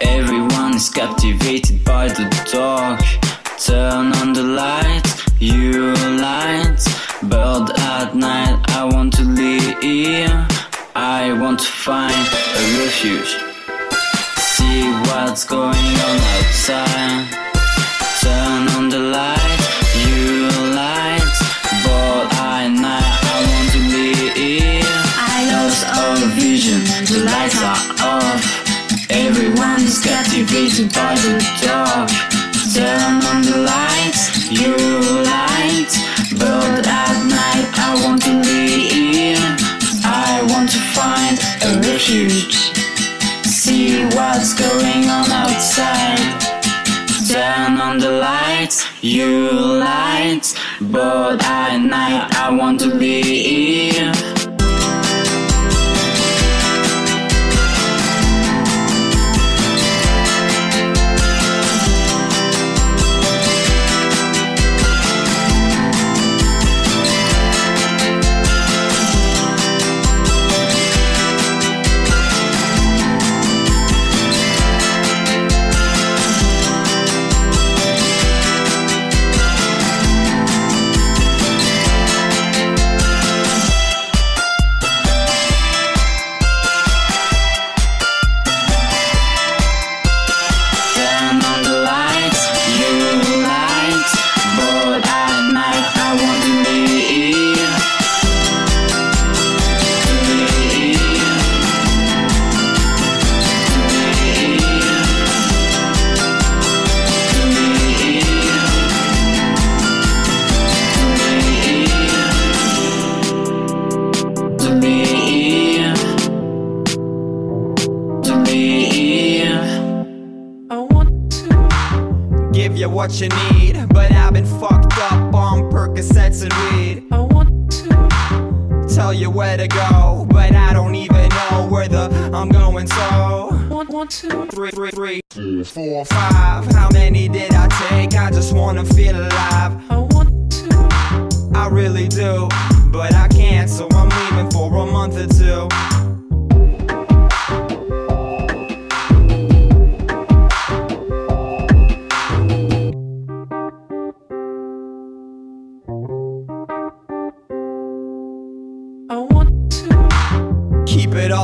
Everyone's captivated by the dark. Turn on the lights, you lights. But at night, I want to leave. I want to find a refuge. See what's going on outside. Turn is captivated by the dark. Turn on the lights, you lights. But at night I want to leave. I want to find a refuge. See what's going on outside. Turn on the lights, you lights. But at night I want to leave. Turn need, but I've been fucked up on Percocets and weed. I want to tell you where to go, but I don't even know where the I'm going. So one, one, two, three, three, three, four, five. How many did I take? I just wanna feel alive. I want to, I really do, but I can't, so I'm leaving for a month or two.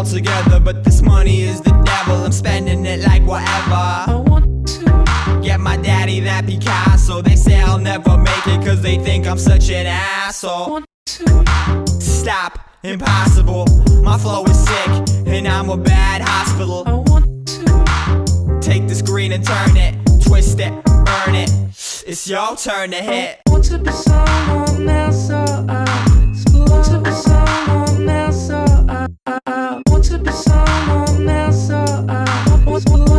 All together, but this money is the devil. I'm spending it like whatever. I want to get my daddy that Picasso. They say I'll never make it cause they think I'm such an asshole. Want to stop, impossible. My flow is sick, and I'm a bad hospital. I want to take the screen and turn it, twist it, burn it. It's your turn to hit. I Want to be someone else, so I want to be someone else, so I, want to be someone else, so I want to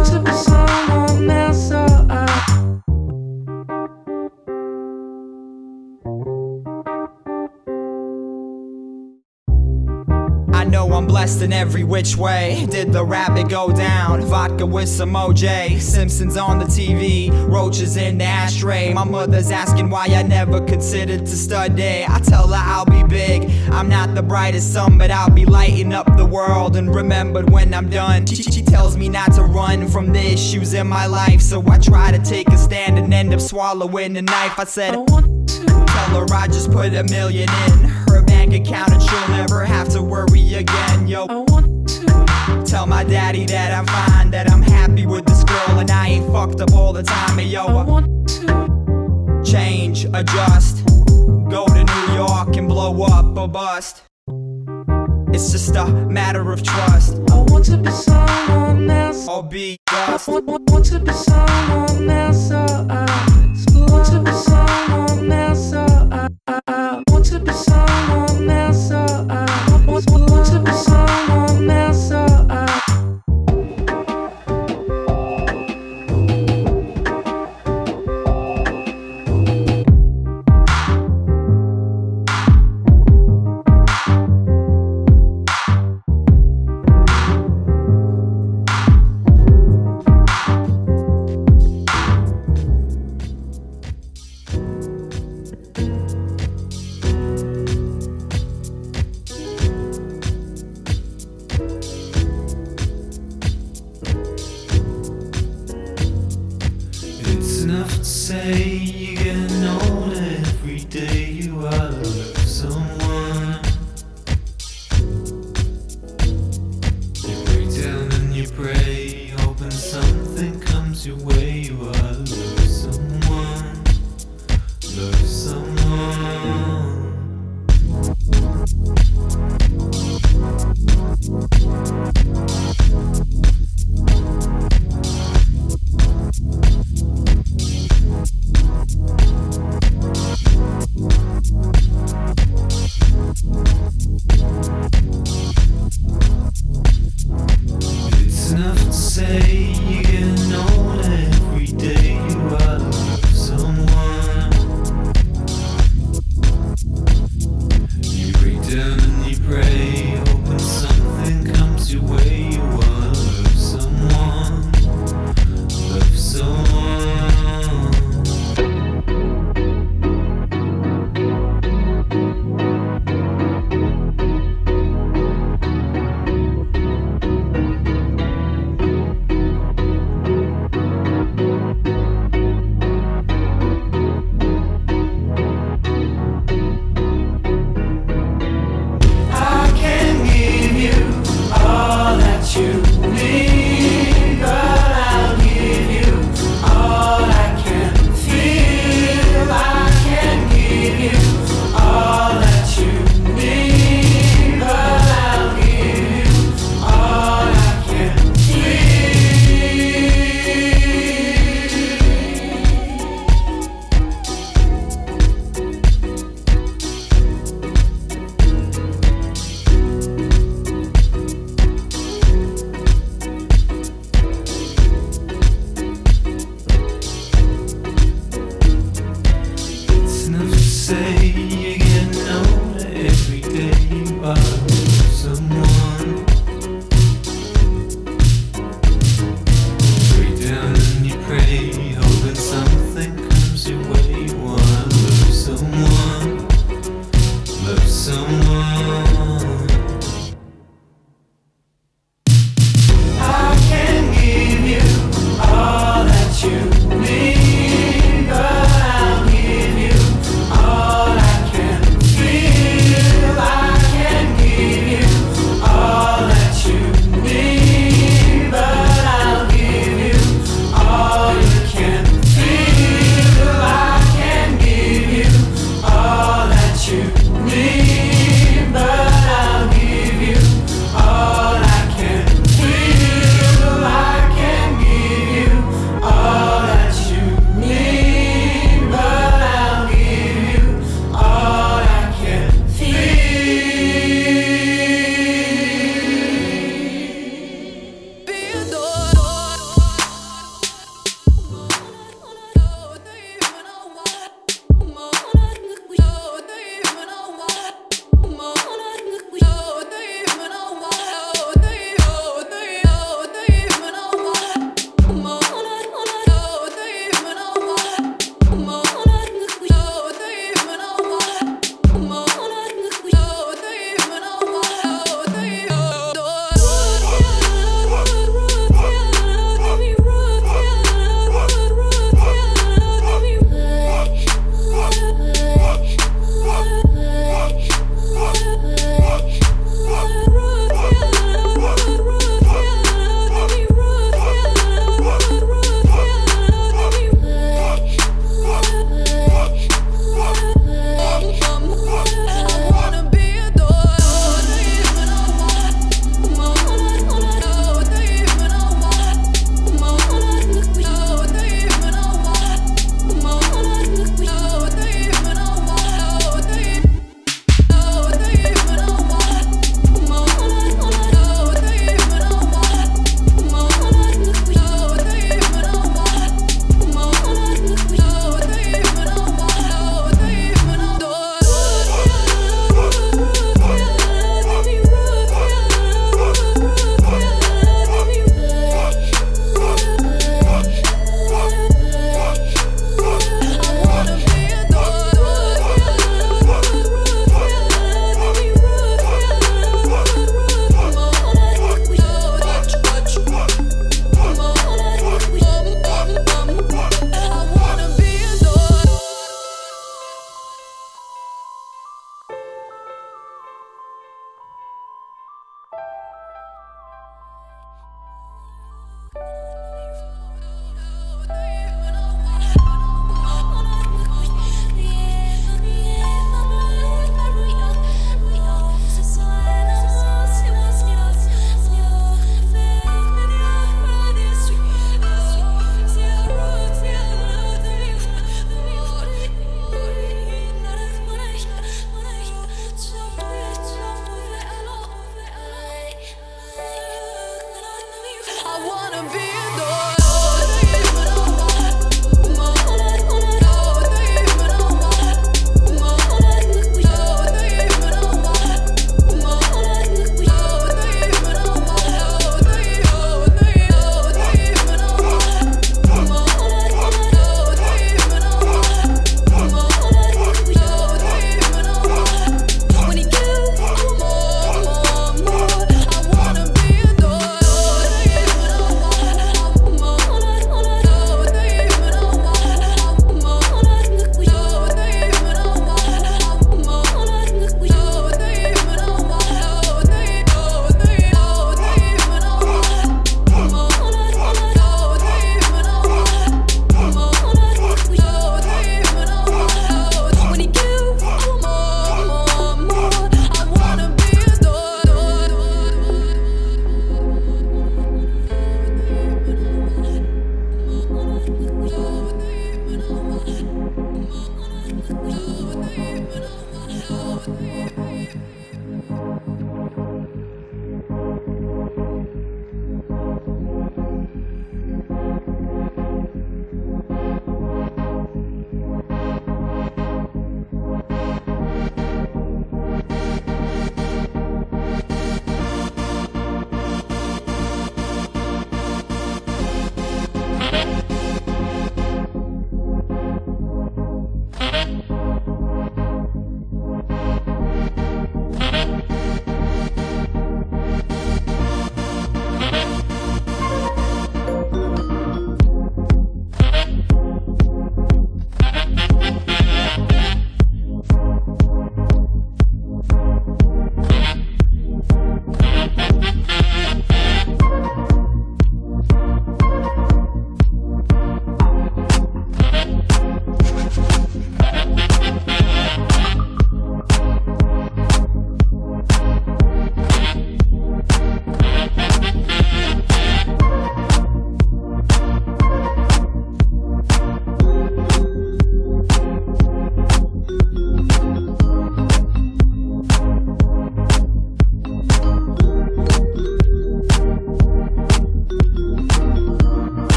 I'm blessed in every which way. Did the rabbit go down? Vodka with some OJ. Simpsons on the TV, roaches in the ashtray. My mother's asking why I never considered to study. I tell her I'll be big. I'm not the brightest sun, but I'll be lighting up the world and remembered when I'm done. She, she tells me not to run from the issues in my life, so I try to take a stand and end up swallowing the knife. I said, I want to her I just put a million in her bank account and she'll never have to worry again. Yo, I want to tell my daddy that I'm fine, that I'm happy with this girl and I ain't fucked up all the time. And yo, I want to change, adjust, go to New York and blow up or bust. It's just a matter of trust. I want to be someone else. Or be dust. Want, want, want to be someone else. So I want to be someone else. So I, I, I to be someone else.